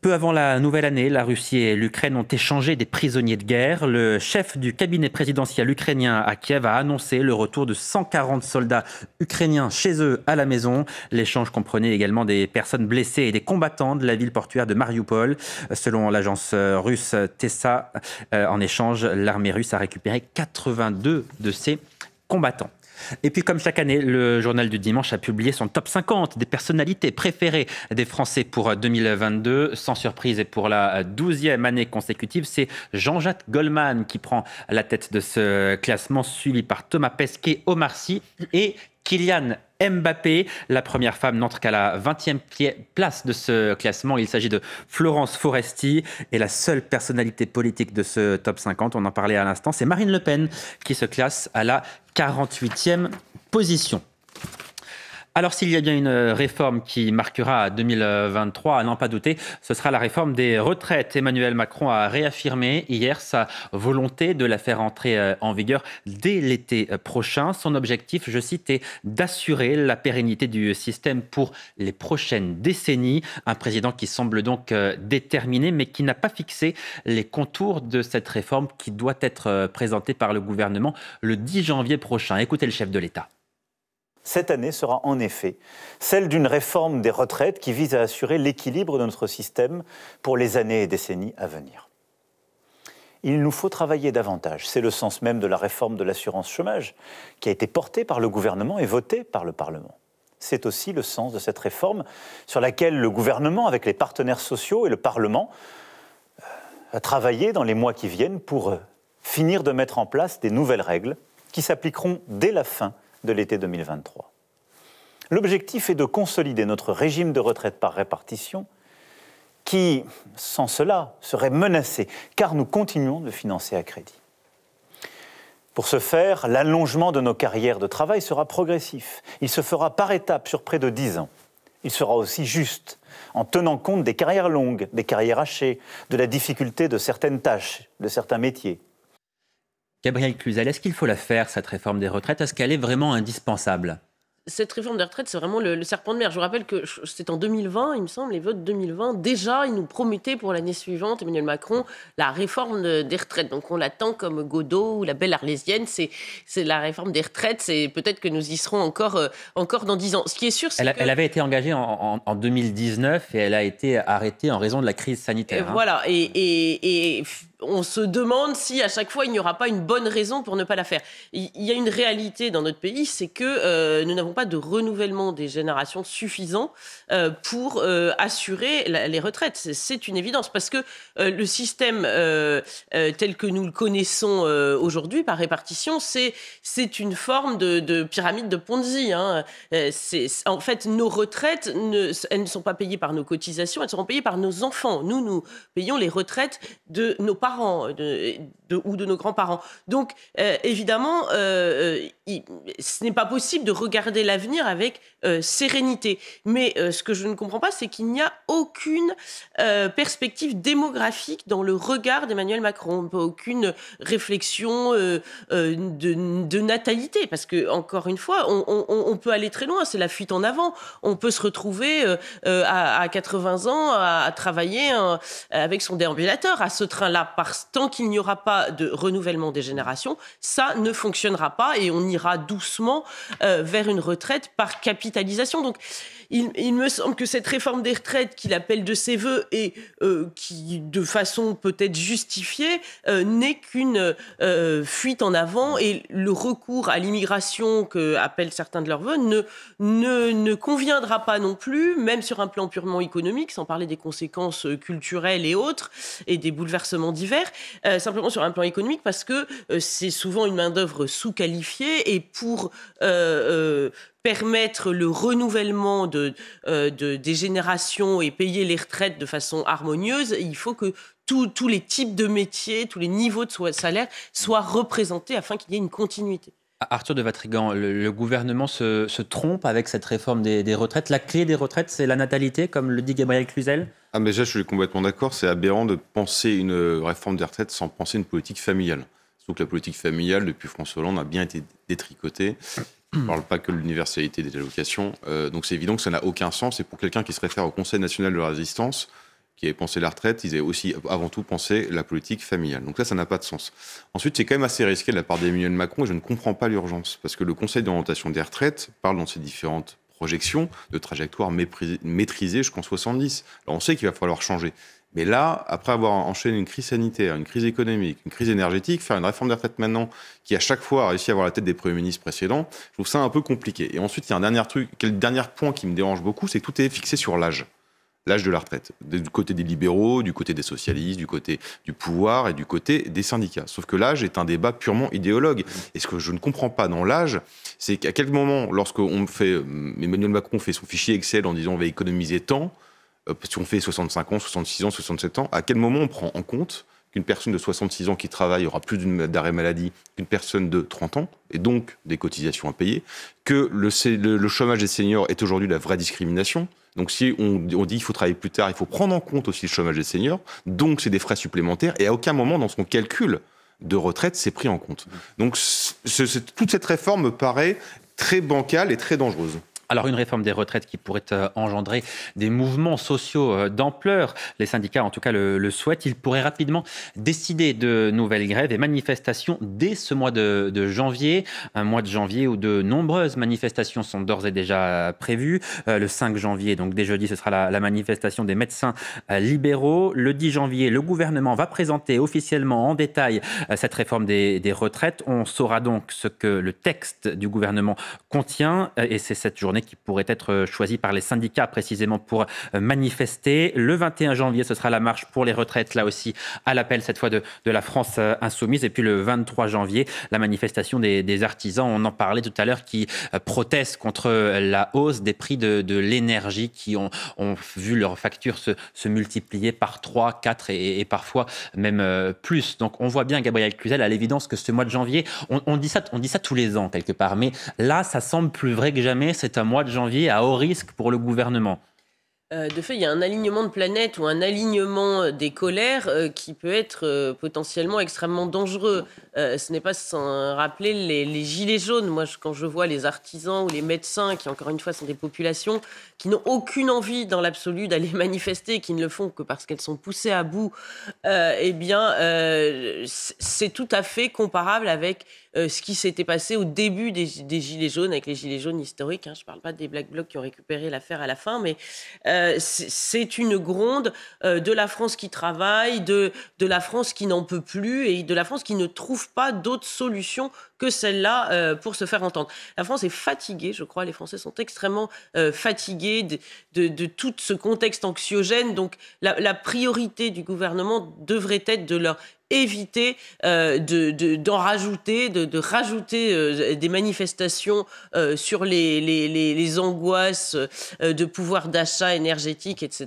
Peu avant la nouvelle année, la Russie et l'Ukraine ont échangé des prisonniers de guerre. Le chef du cabinet présidentiel ukrainien à Kiev a annoncé le retour de 140 soldats ukrainiens chez eux à la maison. L'échange comprenait également des personnes blessées et des combattants de la ville portuaire de Mariupol. Selon l'agence russe Tessa, euh, en échange, l'armée russe a récupéré 82 de ces combattants. Et puis, comme chaque année, le journal du dimanche a publié son top 50 des personnalités préférées des Français pour 2022. Sans surprise, et pour la douzième année consécutive, c'est Jean-Jacques Goldman qui prend la tête de ce classement, suivi par Thomas Pesquet, Omar Sy et Kylian Mbappé. La première femme n'entre qu'à la 20e place de ce classement. Il s'agit de Florence Foresti et la seule personnalité politique de ce top 50, on en parlait à l'instant, c'est Marine Le Pen qui se classe à la 48e position. Alors s'il y a bien une euh, réforme qui marquera 2023, à n'en pas douter, ce sera la réforme des retraites. Emmanuel Macron a réaffirmé hier sa volonté de la faire entrer euh, en vigueur dès l'été euh, prochain. Son objectif, je cite, est d'assurer la pérennité du système pour les prochaines décennies. Un président qui semble donc déterminé, mais qui n'a pas fixé les contours de cette réforme qui doit être présentée par le gouvernement le 10 janvier prochain. Écoutez le chef de l'État. Cette année sera en effet celle d'une réforme des retraites qui vise à assurer l'équilibre de notre système pour les années et décennies à venir. Il nous faut travailler davantage. C'est le sens même de la réforme de l'assurance chômage qui a été portée par le gouvernement et votée par le Parlement. C'est aussi le sens de cette réforme sur laquelle le gouvernement, avec les partenaires sociaux et le Parlement, euh, a travaillé dans les mois qui viennent pour euh, finir de mettre en place des nouvelles règles qui s'appliqueront dès la fin de l'été 2023. L'objectif est de consolider notre régime de retraite par répartition qui, sans cela, serait menacé, car nous continuons de financer à crédit. Pour ce faire, l'allongement de nos carrières de travail sera progressif. Il se fera par étapes sur près de 10 ans. Il sera aussi juste, en tenant compte des carrières longues, des carrières hachées, de la difficulté de certaines tâches, de certains métiers. Gabriel Cluzel, est-ce qu'il faut la faire, cette réforme des retraites? Est-ce qu'elle est vraiment indispensable? Cette réforme des retraites, c'est vraiment le, serpent de mer. Je vous rappelle que c'est en 2020, il me semble, les votes 2020. Déjà, il nous promettait pour l'année suivante, Emmanuel Macron, la réforme des retraites. Donc on l'attend comme Godot ou la belle arlésienne. C'est, la réforme des retraites. C'est peut-être que nous y serons encore, euh, encore dans 10 ans. Ce qui est sûr, c'est elle, elle avait été engagée en, 2019 et elle a été arrêtée en raison de la crise sanitaire. Hein. Voilà. et, et on se demande si à chaque fois il n'y aura pas une bonne raison pour ne pas la faire. Il y a une réalité dans notre pays, c'est que euh, nous n'avons pas de renouvellement des générations suffisant euh, pour euh, assurer les retraites. C'est une évidence parce que le système tel que nous le connaissons aujourd'hui par répartition, c'est une forme de, pyramide de Ponzi. Hein. en fait nos retraites, elles ne sont pas payées par nos cotisations, elles seront payées par nos enfants. Nous, nous payons les retraites de nos parents ou de nos grands-parents. Donc, euh, évidemment, euh, euh, ce n'est pas possible de regarder l'avenir avec sérénité. Mais ce que je ne comprends pas, c'est qu'il n'y a aucune perspective démographique dans le regard d'Emmanuel Macron, aucune réflexion de, natalité, parce que encore une fois, on, peut aller très loin. C'est la fuite en avant. On peut se retrouver à, 80 ans à, travailler avec son déambulateur à ce train-là tant qu'il n'y aura pas de renouvellement des générations, ça ne fonctionnera pas et on ira doucement euh, vers une retraite par capitalisation. Il, me semble que cette réforme des retraites qu'il appelle de ses voeux et euh, qui, de façon peut-être justifiée, euh, n'est qu'une fuite en avant et le recours à l'immigration que appellent certains de leurs voeux ne, ne, conviendra pas non plus, même sur un plan purement économique, sans parler des conséquences culturelles et autres et des bouleversements divers euh, simplement sur un plan économique, parce que euh, c'est souvent une main-d'œuvre sous-qualifiée et pour euh, permettre le renouvellement de, des générations et payer les retraites de façon harmonieuse, il faut que tous les types de métiers, tous les niveaux de salaire soient représentés afin qu'il y ait une continuité. Arthur de Vatrigan, le, gouvernement se, trompe avec cette réforme des, retraites. La clé des retraites, c'est la natalité, comme le dit Gabriel Cluzel? Ah, mais déjà, je suis complètement d'accord. C'est aberrant de penser une réforme des retraites sans penser une politique familiale. Surtout que la politique familiale, depuis François Hollande, a bien été détricotée. Ne parle pas que de l'universalité des allocations. Euh, donc c'est évident que ça n'a aucun sens. Et pour quelqu'un qui se réfère au Conseil national de la résistance, qui avaient pensé la retraite, ils avaient aussi avant tout pensé la politique familiale. Donc là, ça n'a pas de sens. Ensuite, c'est quand même assez risqué de la part d'Emmanuel Macron et je ne comprends pas l'urgence parce que le Conseil d'orientation des retraites parle dans ses différentes projections de trajectoire maîtrisée jusqu'en 70. Alors on sait qu'il va falloir changer. Mais là, après avoir enchaîné une crise sanitaire, une crise économique, une crise énergétique, faire une réforme des retraites maintenant qui à chaque fois a réussi à avoir la tête des premiers ministres précédents, je trouve ça un peu compliqué. Et ensuite, il y a un dernier truc, dernier point qui me dérange beaucoup, c'est que tout est fixé sur l'âge l'âge de la retraite, du côté des libéraux, du côté des socialistes, du côté du pouvoir et du côté des syndicats. Sauf que l'âge est un débat purement idéologue. Et ce que je ne comprends pas dans l'âge, c'est qu'à quel moment, lorsqu'on fait, euh, Emmanuel Macron fait son fichier Excel en disant on va économiser tant, si on fait 65 ans, 66 ans, 67 ans, à quel moment on prend en compte qu'une personne de 66 ans qui travaille aura plus d'arrêt maladie qu'une personne de 30 ans, et donc des cotisations à payer, que le, le chômage des seniors est aujourd'hui la vraie discrimination, donc si on, dit qu'il faut travailler plus tard, il faut prendre en compte aussi le chômage des seniors, donc c'est des frais supplémentaires, et à aucun moment dans son calcul de retraite, c'est pris en compte. Donc toute cette réforme me paraît très bancale et très dangereuse. Alors une réforme des retraites qui pourrait euh, engendrer des mouvements sociaux euh, d'ampleur, les syndicats en tout cas le, souhaitent, ils pourraient rapidement décider de nouvelles grèves et manifestations dès ce mois de, janvier, un mois de janvier où de nombreuses manifestations sont d'ores et déjà prévues. Euh, le 5 janvier, donc dès jeudi, ce sera la, manifestation des médecins libéraux. Le 10 janvier, le gouvernement va présenter officiellement en détail cette réforme des, des retraites. On saura donc ce que le texte du gouvernement contient et c'est cette journée qui pourrait être choisie par les syndicats précisément pour manifester. Le 21 janvier, ce sera la marche pour les retraites, là aussi à l'appel cette fois de, de, la France insoumise. Et puis le 23 janvier, la manifestation des, des artisans, on en parlait tout à l'heure, qui protestent contre la hausse des prix de, de l'énergie qui ont, ont, vu leurs factures se, se, multiplier par 3, 4 et, et parfois même plus. Donc on voit bien, Gabriel Cluzel, à l'évidence que ce mois de janvier, on, on, dit ça, on dit ça tous les ans quelque part, mais là, ça semble plus vrai que jamais. C'est un mois de janvier à haut risque pour le gouvernement. Euh, de fait, il y a un alignement de planètes ou un alignement euh, des colères euh, qui peut être potentiellement extrêmement dangereux. Ce n'est pas sans rappeler les, gilets jaunes. Moi, quand je vois les artisans ou les médecins, qui encore une fois sont des populations qui n'ont aucune envie dans l'absolu d'aller manifester, qui ne le font que parce qu'elles sont poussées à bout, eh bien, c'est tout à fait comparable avec euh, ce qui s'était passé au début des, Gilets jaunes, avec les Gilets jaunes historiques. Hein, je ne parle pas des Black Blocs qui ont récupéré l'affaire à la fin, mais euh, c'est une gronde euh, de la France qui travaille, de, de la France qui n'en peut plus et de la France qui ne trouve pas d'autres solutions que celle-là euh, pour se faire entendre. La France est fatiguée, je crois, les Français sont extrêmement euh, fatigués de, tout ce contexte anxiogène. Donc la, priorité du gouvernement devrait être de leur éviter euh, d'en de, de, rajouter, de, rajouter des manifestations sur les, angoisses de pouvoir d'achat énergétique, etc.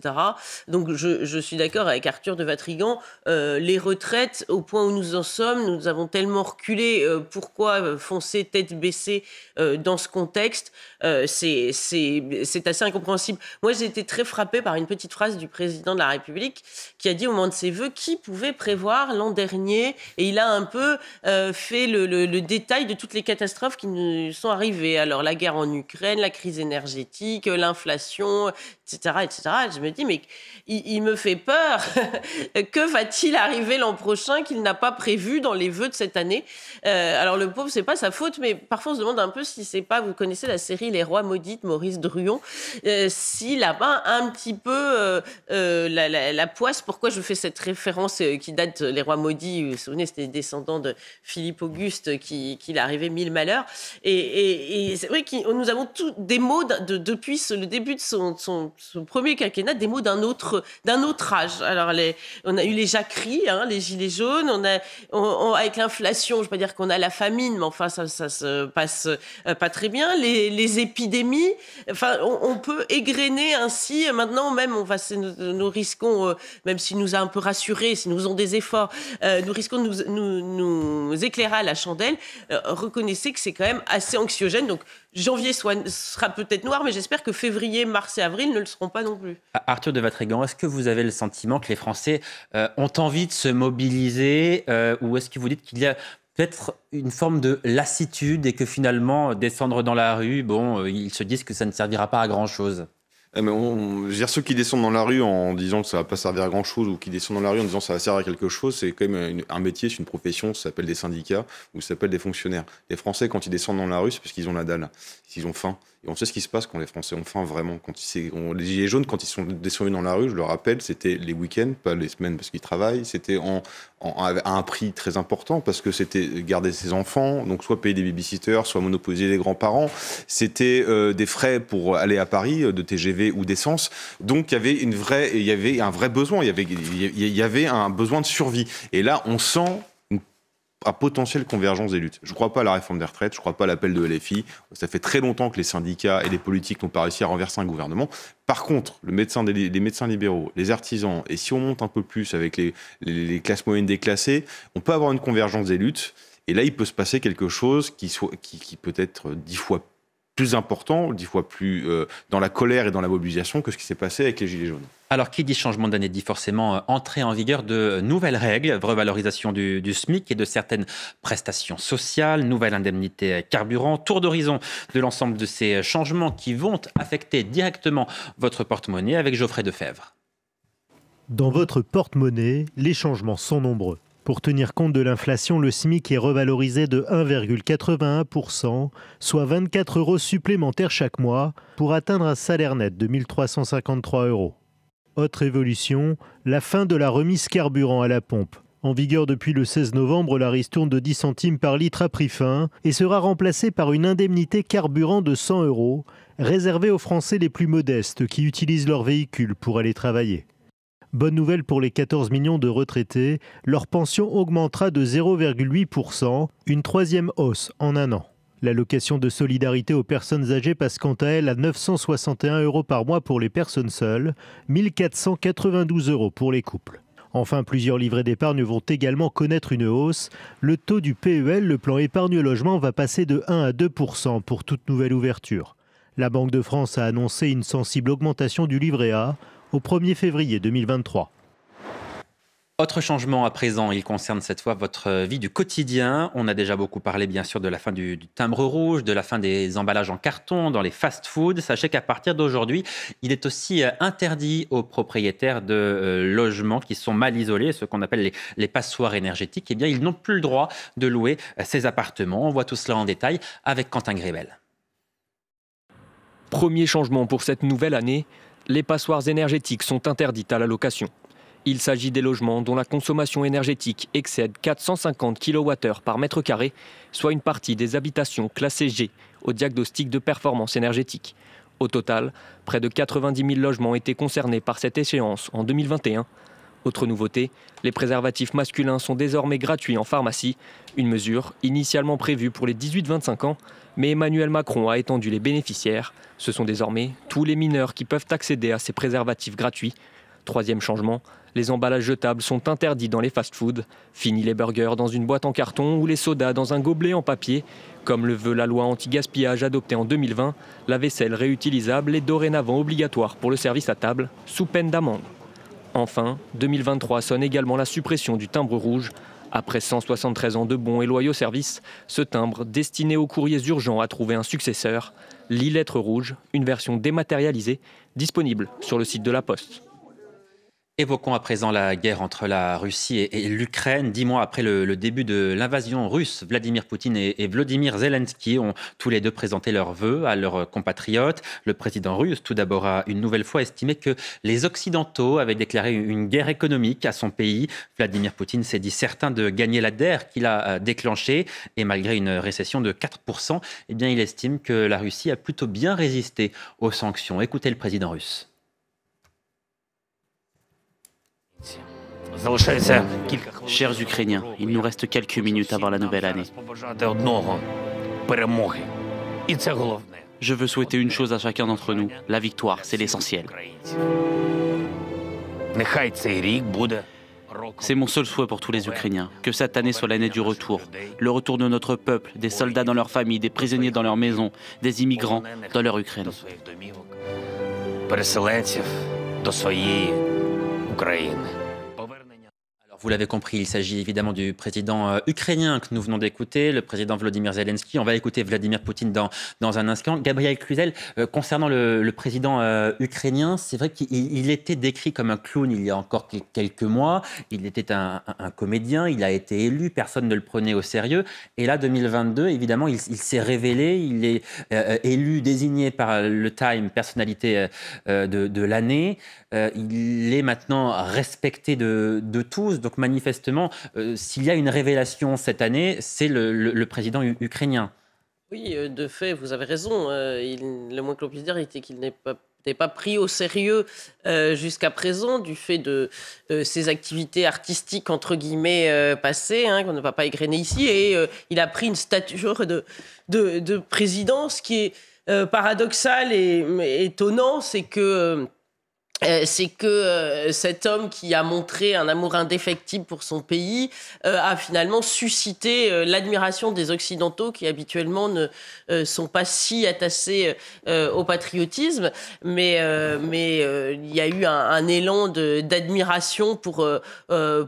Donc je, je suis d'accord avec Arthur de Vatrigan, les retraites, au point où nous en sommes, nous avons tellement reculé, euh, pourquoi foncer tête baissée dans ce contexte C'est assez incompréhensible. Moi j'ai été très frappée par une petite phrase du président de la République qui a dit au moment de ses voeux qui pouvait prévoir l'an dernier? Et il a un peu euh, fait le, détail de toutes les catastrophes qui nous sont arrivées. Alors la guerre en Ukraine, la crise énergétique, l'inflation, etc., etc. Je me dis mais il, me fait peur. que va-t-il arriver l'an prochain qu'il n'a pas prévu dans les vœux de cette année? Euh, Alors le pauvre c'est pas sa faute, mais parfois on se demande un peu si c'est pas. Vous connaissez la série Les Rois maudits de Maurice Druon, euh, s'il a pas un petit peu euh, euh, la, la, poisse. Pourquoi je fais cette référence qui date Les Rois maudit, vous vous souvenez, c'était des descendants de Philippe Auguste qui, qui arrivé mille malheurs. Et, et, c'est vrai que nous avons tous des mots de, de, depuis le début de son, son, premier quinquennat, des mots d'un autre, d'un autre âge. Alors, les, on a eu les jacqueries, hein, les gilets jaunes, on a, avec l'inflation, je pas dire qu'on a la mais enfin, ça, se passe euh, pas très bien. Les, épidémies, enfin, on, peut égrener ainsi. Maintenant, même, on va, nous, risquons, euh, même s'il nous a un peu rassurés, s'ils nous ont des efforts, euh, nous risquons de nous, éclairer à la chandelle, reconnaissez que c'est quand même assez anxiogène. Donc janvier sera peut-être noir, mais j'espère que février, mars et avril ne le seront pas non plus. Arthur de Vatrigan, est-ce que vous avez le sentiment que les Français ont envie de se mobiliser ou est-ce que vous dites qu'il y a peut-être une forme de lassitude et que finalement descendre dans la rue, bon, euh, ils se disent que ça ne servira pas à grand-chose eh mais on, dire, ceux qui descendent dans la rue en disant que ça va pas servir à grand chose ou qui descendent dans la rue en disant que ça va servir à quelque chose, c'est quand même un métier, c'est une profession, ça s'appelle des syndicats ou ça s'appelle des fonctionnaires. Les Français, quand ils descendent dans la rue, c'est parce qu'ils ont la dalle, s'ils ont faim. Et on sait ce qui se passe quand les Français ont faim vraiment. Quand on, les gilets jaunes, quand ils sont descendus dans la rue, je le rappelle, c'était les week-ends, pas les semaines parce qu'ils travaillent. C'était à un prix très important parce que c'était garder ses enfants, donc soit payer des babysitters, soit monopoliser les grands-parents. C'était euh, des frais pour aller à Paris, euh, de TGV ou d'essence. Donc il y avait une vraie, il y avait un vrai besoin. Il y avait, il y avait un besoin de survie. Et là, on sent à potentielle convergence des luttes. Je ne crois pas à la réforme des retraites, je ne crois pas à l'appel de LFI. Ça fait très longtemps que les syndicats et les politiques n'ont pas réussi à renverser un gouvernement. Par contre, les médecins libéraux, les artisans, et si on monte un peu plus avec les, classes moyennes déclassées, on peut avoir une convergence des luttes. Et là, il peut se passer quelque chose qui, soit, qui peut être dix fois plus important, dix fois plus euh, dans la colère et dans la mobilisation que ce qui s'est passé avec les Gilets jaunes. Alors, qui dit changement d'année dit forcément euh, entrée en vigueur de nouvelles règles, revalorisation du, du, SMIC et de certaines prestations sociales, nouvelle indemnité carburant, tour d'horizon de l'ensemble de ces changements qui vont affecter directement votre porte-monnaie avec Geoffrey Defebvre. Dans votre porte-monnaie, les changements sont nombreux. Pour tenir compte de l'inflation, le SMIC est revalorisé de 1,81%, soit 24 euros supplémentaires chaque mois, pour atteindre un salaire net de 1353 euros. Autre évolution, la fin de la remise carburant à la pompe. En vigueur depuis le 16 novembre, la ristourne de 10 centimes par litre a pris fin et sera remplacée par une indemnité carburant de 100 euros, réservée aux Français les plus modestes qui utilisent leur véhicule pour aller travailler. Bonne nouvelle pour les 14 millions de retraités, leur pension augmentera de 0,8%, une troisième hausse en un an. L'allocation de solidarité aux personnes âgées passe quant à elle à 961 euros par mois pour les personnes seules, 1492 euros pour les couples. Enfin, plusieurs livrets d'épargne vont également connaître une hausse. Le taux du PEL, le plan épargne logement, va passer de 1 à 2% pour toute nouvelle ouverture. La Banque de France a annoncé une sensible augmentation du livret A au 1er février 2023. Autre changement à présent, il concerne cette fois votre vie du quotidien. On a déjà beaucoup parlé bien sûr de la fin du, timbre rouge, de la fin des emballages en carton dans les fast-foods. Sachez qu'à partir d'aujourd'hui, il est aussi euh, interdit aux propriétaires de euh, logements qui sont mal isolés, ce qu'on appelle les, passoires énergétiques. Eh bien, ils n'ont plus le droit de louer euh, ces appartements. On voit tout cela en détail avec Quentin Grébel. Premier changement pour cette nouvelle année, les passoires énergétiques sont interdites à la location. Il s'agit des logements dont la consommation énergétique excède 450 kWh par mètre carré, soit une partie des habitations classées G au diagnostic de performance énergétique. Au total, près de 90 000 logements étaient concernés par cette échéance en 2021. Autre nouveauté, les préservatifs masculins sont désormais gratuits en pharmacie, une mesure initialement prévue pour les 18-25 ans, mais Emmanuel Macron a étendu les bénéficiaires. Ce sont désormais tous les mineurs qui peuvent accéder à ces préservatifs gratuits. Troisième changement, les emballages jetables sont interdits dans les fast-foods. Fini les burgers dans une boîte en carton ou les sodas dans un gobelet en papier. Comme le veut la loi anti-gaspillage adoptée en 2020, la vaisselle réutilisable est dorénavant obligatoire pour le service à table, sous peine d'amende. Enfin, 2023 sonne également la suppression du timbre rouge. Après 173 ans de bons et loyaux services, ce timbre, destiné aux courriers urgents, a trouvé un successeur, l'e-lettre rouge, une version dématérialisée, disponible sur le site de la Poste. Évoquons à présent la guerre entre la Russie et, l'Ukraine. Dix mois après le, début de l'invasion russe, Vladimir Poutine et, Vladimir Zelensky ont tous les deux présenté leurs vœux à leurs compatriotes. Le président russe, tout d'abord, a une nouvelle fois estimé que les Occidentaux avaient déclaré une guerre économique à son pays. Vladimir Poutine s'est dit certain de gagner la guerre qu'il a déclenchée. Et malgré une récession de 4%, eh bien, il estime que la Russie a plutôt bien résisté aux sanctions. Écoutez le président russe. Chers Ukrainiens, il nous reste quelques minutes avant la nouvelle année. Je veux souhaiter une chose à chacun d'entre nous, la victoire, c'est l'essentiel. C'est mon seul souhait pour tous les Ukrainiens, que cette année soit l'année du retour, le retour de notre peuple, des soldats dans leurs familles, des prisonniers dans leurs maisons, des immigrants dans leur Ukraine. Vous l'avez compris, il s'agit évidemment du président euh, ukrainien que nous venons d'écouter, le président Vladimir Zelensky. On va écouter Vladimir Poutine dans, dans un instant. Gabriel Cluzel, euh, concernant le, président euh, ukrainien, c'est vrai qu'il était décrit comme un clown il y a encore quelques mois. Il était un, comédien, il a été élu, personne ne le prenait au sérieux. Et là, 2022, évidemment, il, s'est révélé, il est élu, désigné par le Time personnalité de, de l'année. Il est maintenant respecté de, tous. Donc, manifestement, euh, s'il y a une révélation cette année, c'est le, président ukrainien. Oui, euh, de fait, vous avez raison. Euh, le moins que l'on puisse dire était qu'il n'est pas pas pris au sérieux jusqu'à présent du fait de ses activités artistiques entre guillemets passées, hein, qu'on ne va pas égrener ici, et il a pris une stature de, de, de président. Ce qui est paradoxal et étonnant, c'est que euh, c'est que euh, cet homme qui a montré un amour indéfectible pour son pays euh, a finalement suscité l'admiration des Occidentaux qui habituellement ne sont pas si attachés au patriotisme, mais mais il y a eu un, élan d'admiration pour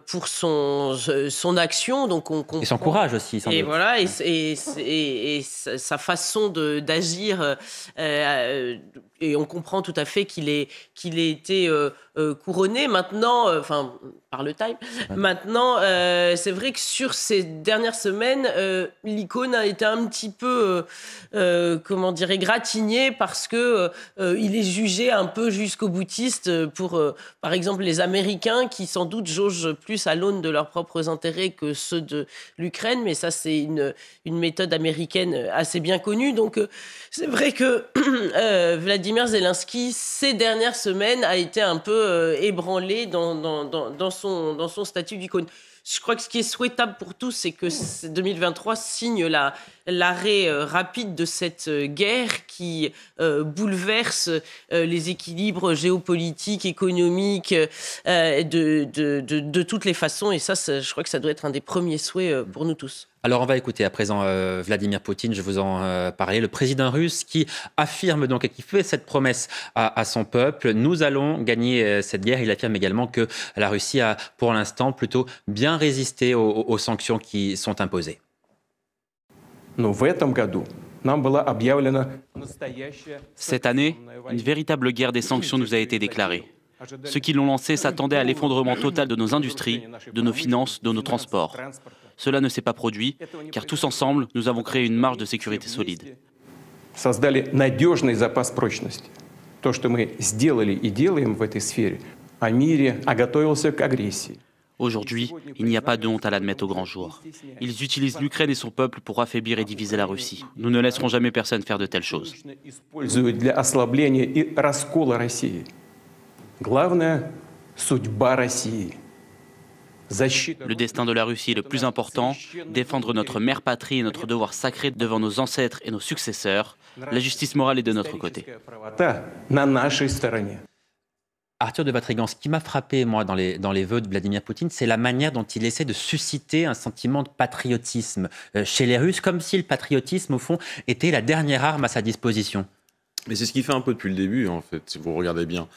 pour son son action, donc on et son courage aussi. et voilà et, et, et, sa façon d'agir et on comprend tout à fait qu'il ait, qu'il ait été euh, couronné. Maintenant, enfin, par le Time. Maintenant, c'est vrai que sur ces dernières semaines, l'icône a été un petit peu, comment dire, égratigné parce que il est jugé un peu jusqu'au boutiste pour, par exemple, les Américains qui sans doute jaugent plus à l'aune de leurs propres intérêts que ceux de l'Ukraine. Mais ça, c'est une, une méthode américaine assez bien connue. Donc, c'est vrai que euh, Vladimir Zelensky, ces dernières semaines, a été un peu euh, ébranlé dans, dans, son, dans son statut d'icône. Je crois que ce qui est souhaitable pour tous, c'est que 2023 signe l'arrêt euh, rapide de cette guerre qui bouleverse les équilibres géopolitiques, économiques, de, de, de, toutes les façons. Et ça, je crois que ça doit être un des premiers souhaits pour nous tous. Alors on va écouter à présent euh, Vladimir Poutine, je vous en euh, parlais, le président russe qui affirme donc et qui fait cette promesse à, son peuple, nous allons gagner euh, cette guerre. Il affirme également que la Russie a pour l'instant plutôt bien résisté aux, sanctions qui sont imposées. Cette année, une véritable guerre des sanctions nous a été déclarée. Ceux qui l'ont lancée s'attendaient à l'effondrement total de nos industries, de nos finances, de nos transports. Cela ne s'est pas produit, car tous ensemble, nous avons créé une marge de sécurité solide. Aujourd'hui, il n'y a pas de honte à l'admettre au grand jour. Ils utilisent l'Ukraine et son peuple pour affaiblir et diviser la Russie. Nous ne laisserons jamais personne faire de telles choses. Le destin de la Russie est le plus important, défendre notre mère patrie et notre devoir sacré devant nos ancêtres et nos successeurs. La justice morale est de notre côté. Arthur de Vatrigan, ce qui m'a frappé, moi, dans les, dans les vœux de Vladimir Poutine, c'est la manière dont il essaie de susciter un sentiment de patriotisme euh, chez les Russes, comme si le patriotisme, au fond, était la dernière arme à sa disposition. Mais c'est ce qu'il fait un peu depuis le début, en fait, si vous regardez bien.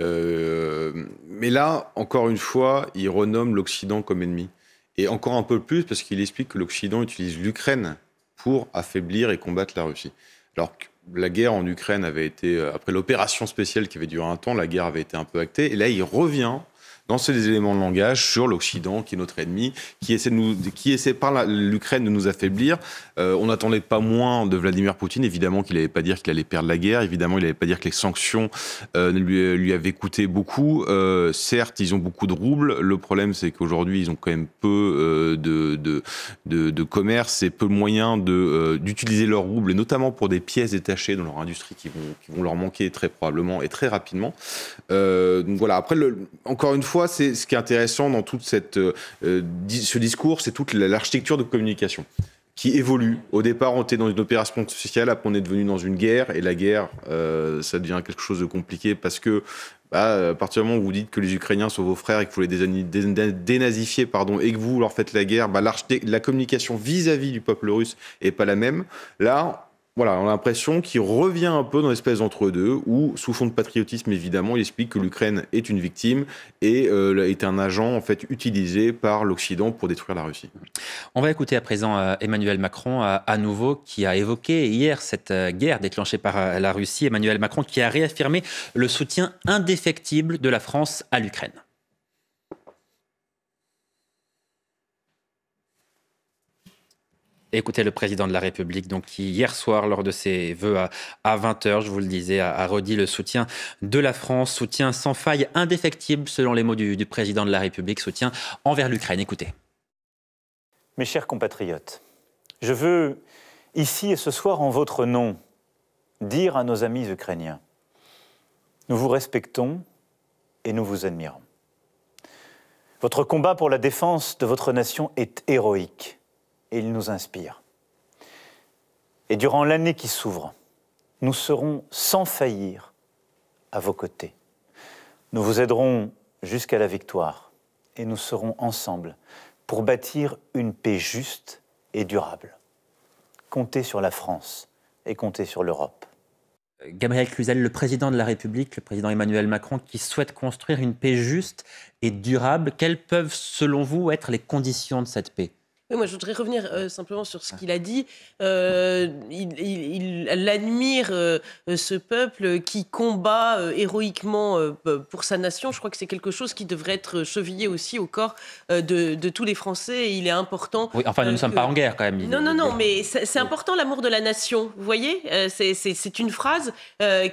Euh, mais là, encore une fois, il renomme l'Occident comme ennemi. Et encore un peu plus parce qu'il explique que l'Occident utilise l'Ukraine pour affaiblir et combattre la Russie. Alors la guerre en Ukraine avait été, euh, après l'opération spéciale qui avait duré un temps, la guerre avait été un peu actée. Et là, il revient dans ces éléments de langage sur l'Occident, qui est notre ennemi, qui essaie, par l'Ukraine de nous affaiblir. Euh, on n'attendait pas moins de Vladimir Poutine, évidemment qu'il n'allait pas dire qu'il allait perdre la guerre, évidemment il n'allait pas dire que les sanctions euh, lui, avaient coûté beaucoup. Euh, certes, ils ont beaucoup de roubles. Le problème, c'est qu'aujourd'hui, ils ont quand même peu de, commerce et peu de moyens d'utiliser leurs roubles, et notamment pour des pièces détachées dans leur industrie qui vont, leur manquer très probablement et très rapidement. donc voilà, après, encore une fois, c'est ce qui est intéressant dans toute cette, euh, ce discours, c'est toute l'architecture de communication qui évolue. Au départ, on était dans une opération spéciale, après on est devenu dans une guerre, et la guerre, euh, ça devient quelque chose de compliqué parce que bah, à partir du moment où vous dites que les Ukrainiens sont vos frères et que vous les dénazifiez, pardon, et que vous leur faites la guerre, bah, la communication vis-à-vis -vis du peuple russe est pas la même. Là, voilà, on a l'impression qu'il revient un peu dans l'espèce d'entre-deux, où, sous fond de patriotisme, évidemment, il explique que l'Ukraine est une victime et euh, est un agent en fait utilisé par l'Occident pour détruire la Russie. On va écouter à présent euh, Emmanuel Macron à, nouveau, qui a évoqué hier cette euh, guerre déclenchée par la Russie. Emmanuel Macron qui a réaffirmé le soutien indéfectible de la France à l'Ukraine. Écoutez le président de la République, donc, qui hier soir, lors de ses vœux à, 20h, je vous le disais, a, redit le soutien de la France, soutien sans faille, indéfectible, selon les mots du, du président de la République, soutien envers l'Ukraine. Écoutez. Mes chers compatriotes, je veux ici et ce soir, en votre nom, dire à nos amis ukrainiens, nous vous respectons et nous vous admirons. Votre combat pour la défense de votre nation est héroïque et il nous inspire. Et durant l'année qui s'ouvre, nous serons sans faillir à vos côtés. Nous vous aiderons jusqu'à la victoire et nous serons ensemble pour bâtir une paix juste et durable. Comptez sur la France et comptez sur l'Europe. Gabriel Cluzel, le président de la République, le président Emmanuel Macron, qui souhaite construire une paix juste et durable, quelles peuvent, selon vous, être les conditions de cette paix? Moi, je voudrais revenir euh, simplement sur ce qu'il a dit. Euh, il, admire euh, ce peuple qui combat héroïquement pour sa nation. Je crois que c'est quelque chose qui devrait être chevillé aussi au corps de, tous les Français. il est important. Oui, enfin, nous ne sommes pas en guerre quand même. Non, non, non, mais c'est important l'amour de la nation. Vous voyez, c'est une phrase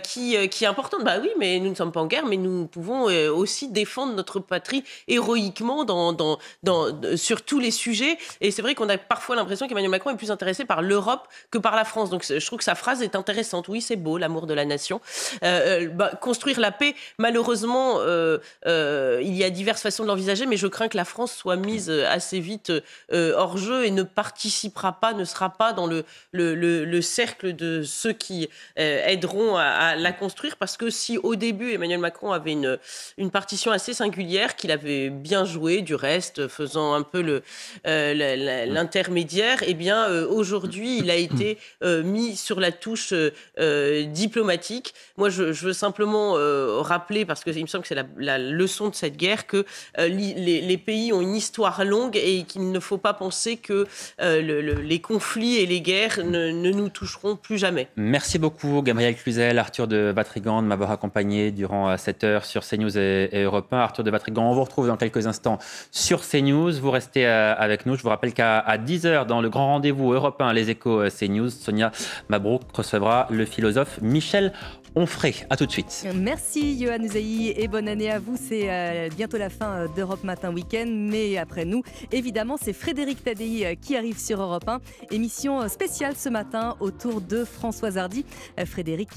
qui, qui est importante. Bah oui, mais nous ne sommes pas en guerre, mais nous pouvons aussi défendre notre patrie héroïquement dans, dans, dans, sur tous les sujets. Et c'est vrai qu'on a parfois l'impression qu'Emmanuel Macron est plus intéressé par l'Europe que par la France. Donc je trouve que sa phrase est intéressante. Oui, c'est beau, l'amour de la nation. Euh, euh, bah, construire la paix, malheureusement, euh, il y a diverses façons de l'envisager, mais je crains que la France soit mise assez vite hors jeu et ne participera pas, ne sera pas dans le, le, le, cercle de ceux qui aideront à, la construire. Parce que si au début, Emmanuel Macron avait une, partition assez singulière, qu'il avait bien joué, du reste, faisant un peu le, euh, l'intermédiaire, eh bien euh, aujourd'hui il a été euh, mis sur la touche diplomatique. Moi je, veux simplement rappeler, parce qu'il me semble que c'est la, leçon de cette guerre, que les, pays ont une histoire longue et qu'il ne faut pas penser que les conflits et les guerres ne, nous toucheront plus jamais. Merci beaucoup Gabriel Cluzel, Arthur de Vatrigan de m'avoir accompagné durant cette heure sur CNews et, et Europe 1. Arthur de Vatrigan, on vous retrouve dans quelques instants sur CNews. Vous restez avec nous. Je vous rappelle qu'à 10h, dans le grand rendez-vous européen Les Échos euh, CNews, Sonia Mabrouk recevra le philosophe Michel Onfray. A tout de suite. Merci Johan Uzaï et bonne année à vous. C'est euh, bientôt la fin euh, d'Europe Matin Week-end, mais après nous, évidemment, c'est Frédéric Tadei qui arrive sur Europe 1. Émission spéciale ce matin autour de Françoise Hardy. Frédéric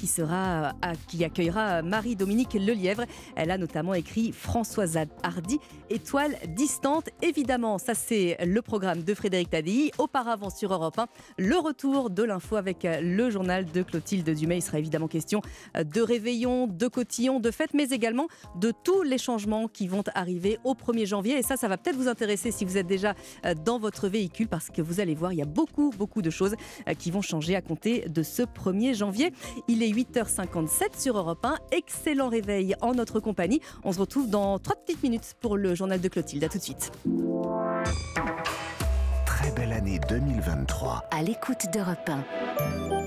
qui accueillera Marie-Dominique Lelièvre. Elle a notamment écrit Françoise Hardy, étoile distante. Évidemment, ça c'est le programme de Frédéric Tadei. Auparavant sur Europe 1, le retour de l'info avec le journal de Clotilde Dumais. Il sera évidemment question de réveillon, de cotillon, de fête, mais également de tous les changements qui vont arriver au 1er janvier. Et ça, ça va peut-être vous intéresser si vous êtes déjà euh, dans votre véhicule parce que vous allez voir, il y a beaucoup, beaucoup de choses euh, qui vont changer à compter de ce 1er janvier. Il est 8h57 sur Europe 1. Excellent réveil en notre compagnie. On se retrouve dans 3 petites minutes pour le journal de Clotilde. A tout de suite belle année 2023. À l'écoute d'Europe 1.